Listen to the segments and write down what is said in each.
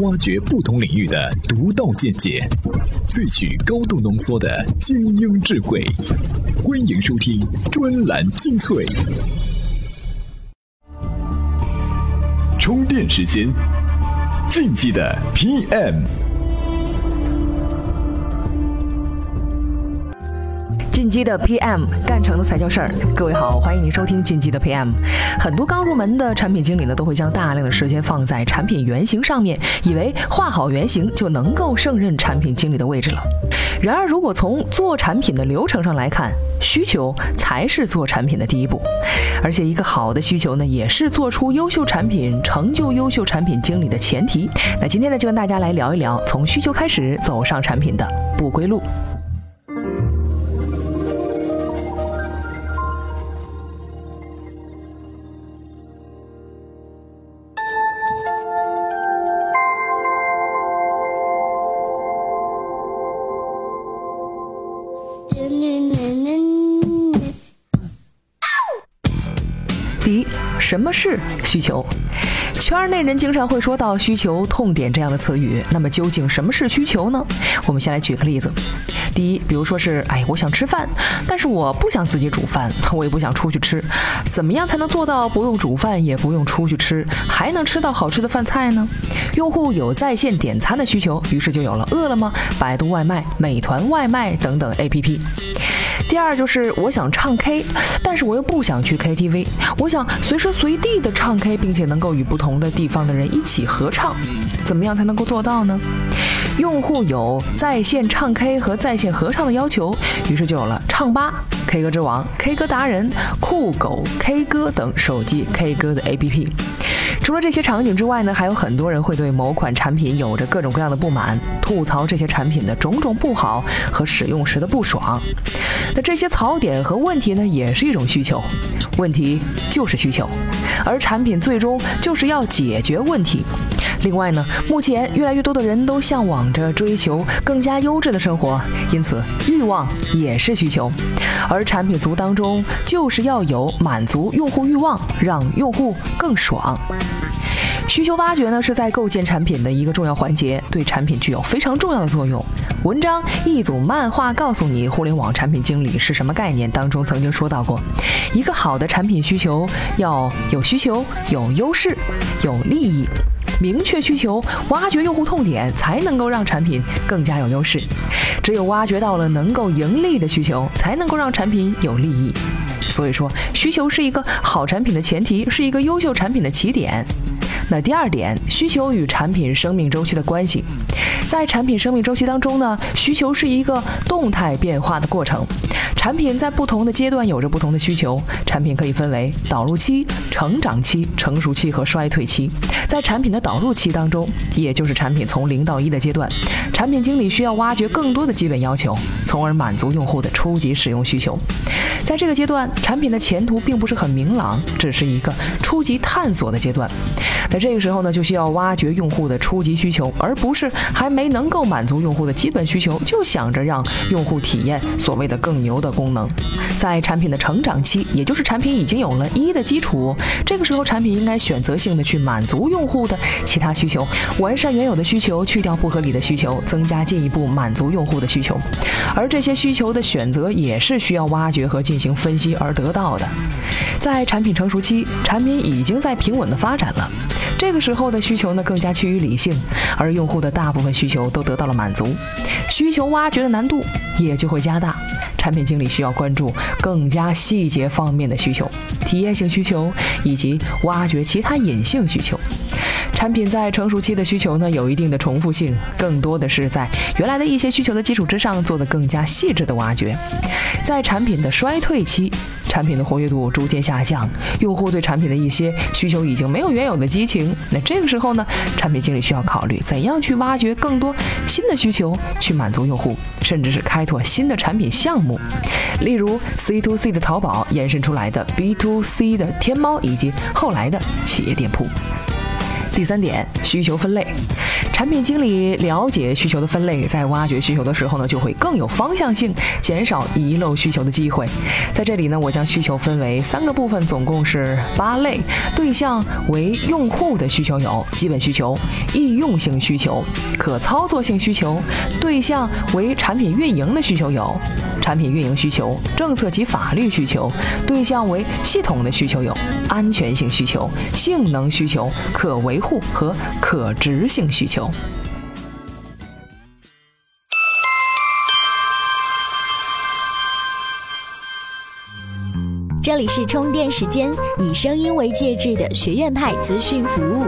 挖掘不同领域的独到见解，萃取高度浓缩的精英智慧。欢迎收听专栏精粹。充电时间，竞技的 PM。进击的 PM 干成的才叫事儿。各位好，欢迎您收听进击的 PM。很多刚入门的产品经理呢，都会将大量的时间放在产品原型上面，以为画好原型就能够胜任产品经理的位置了。然而，如果从做产品的流程上来看，需求才是做产品的第一步。而且，一个好的需求呢，也是做出优秀产品、成就优秀产品经理的前提。那今天呢，就跟大家来聊一聊从需求开始走上产品的不归路。什么是需求？圈内人经常会说到需求痛点这样的词语。那么究竟什么是需求呢？我们先来举个例子。第一，比如说是，哎，我想吃饭，但是我不想自己煮饭，我也不想出去吃，怎么样才能做到不用煮饭，也不用出去吃，还能吃到好吃的饭菜呢？用户有在线点餐的需求，于是就有了饿了么、百度外卖、美团外卖等等 APP。第二就是我想唱 K，但是我又不想去 KTV，我想随时随地的唱 K，并且能够与不同的地方的人一起合唱，怎么样才能够做到呢？用户有在线唱 K 和在线合唱的要求，于是就有了唱吧、K 歌之王、K 歌达人、酷狗 K 歌等手机 K 歌的 APP。除了这些场景之外呢，还有很多人会对某款产品有着各种各样的不满，吐槽这些产品的种种不好和使用时的不爽。那这些槽点和问题呢，也是一种需求。问题就是需求，而产品最终就是要解决问题。另外呢，目前越来越多的人都向往着追求更加优质的生活，因此欲望也是需求。而产品组当中就是要有满足用户欲望，让用户更爽。需求挖掘呢，是在构建产品的一个重要环节，对产品具有非常重要的作用。文章一组漫画告诉你互联网产品经理是什么概念当中曾经说到过，一个好的产品需求要有需求、有优势、有利益。明确需求，挖掘用户痛点，才能够让产品更加有优势。只有挖掘到了能够盈利的需求，才能够让产品有利益。所以说，需求是一个好产品的前提，是一个优秀产品的起点。那第二点，需求与产品生命周期的关系，在产品生命周期当中呢，需求是一个动态变化的过程。产品在不同的阶段有着不同的需求，产品可以分为导入期、成长期、成熟期和衰退期。在产品的导入期当中，也就是产品从零到一的阶段，产品经理需要挖掘更多的基本要求，从而满足用户的初级使用需求。在这个阶段，产品的前途并不是很明朗，只是一个初级探索的阶段。在这个时候呢，就需要挖掘用户的初级需求，而不是还没能够满足用户的基本需求，就想着让用户体验所谓的更牛的功能。在产品的成长期，也就是产品已经有了一的基础，这个时候产品应该选择性的去满足用户的其他需求，完善原有的需求，去掉不合理的需求，增加进一步满足用户的需求。而这些需求的选择也是需要挖掘和进行分析而得到的。在产品成熟期，产品已经在平稳的发展了，这个时候的需求呢更加趋于理性，而用户的大部分需求都得到了满足，需求挖掘的难度也就会加大。产品经理需要关注更加细节方面的需求、体验性需求以及挖掘其他隐性需求。产品在成熟期的需求呢，有一定的重复性，更多的是在原来的一些需求的基础之上做的更加细致的挖掘。在产品的衰退期。产品的活跃度逐渐下降，用户对产品的一些需求已经没有原有的激情。那这个时候呢，产品经理需要考虑怎样去挖掘更多新的需求，去满足用户，甚至是开拓新的产品项目。例如 C to C 的淘宝延伸出来的 B to C 的天猫，以及后来的企业店铺。第三点，需求分类。产品经理了解需求的分类，在挖掘需求的时候呢，就会更有方向性，减少遗漏需求的机会。在这里呢，我将需求分为三个部分，总共是八类。对象为用户的需求有基本需求、易用性需求、可操作性需求。对象为产品运营的需求有产品运营需求、政策及法律需求。对象为系统的需求有安全性需求、性能需求、可维护和可执行需求。这里是充电时间，以声音为介质的学院派资讯服务。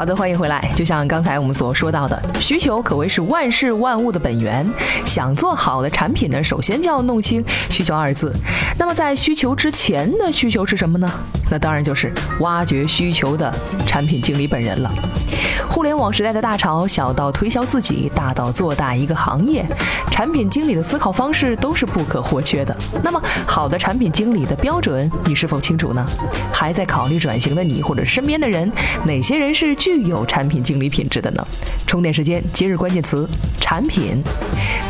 好的，欢迎回来。就像刚才我们所说到的，需求可谓是万事万物的本源。想做好的产品呢，首先就要弄清“需求”二字。那么在需求之前的需求是什么呢？那当然就是挖掘需求的产品经理本人了。互联网时代的大潮，小到推销自己，大到做大一个行业，产品经理的思考方式都是不可或缺的。那么，好的产品经理的标准，你是否清楚呢？还在考虑转型的你，或者身边的人，哪些人是具有产品经理品质的呢？充电时间，今日关键词：产品。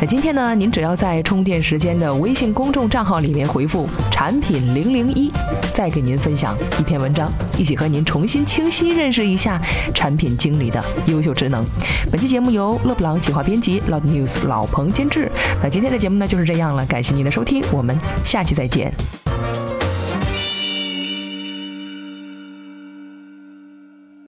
那今天呢，您只要在充电时间的微信公众账号里面回复“产品零零一”，再给您分享一篇文章，一起和您重新清晰认识一下产品经理的优秀职能。本期节目由勒布朗企划编辑，Loud News 老彭监制。那今天的节目呢就是这样了，感谢您的收听，我们下期再见。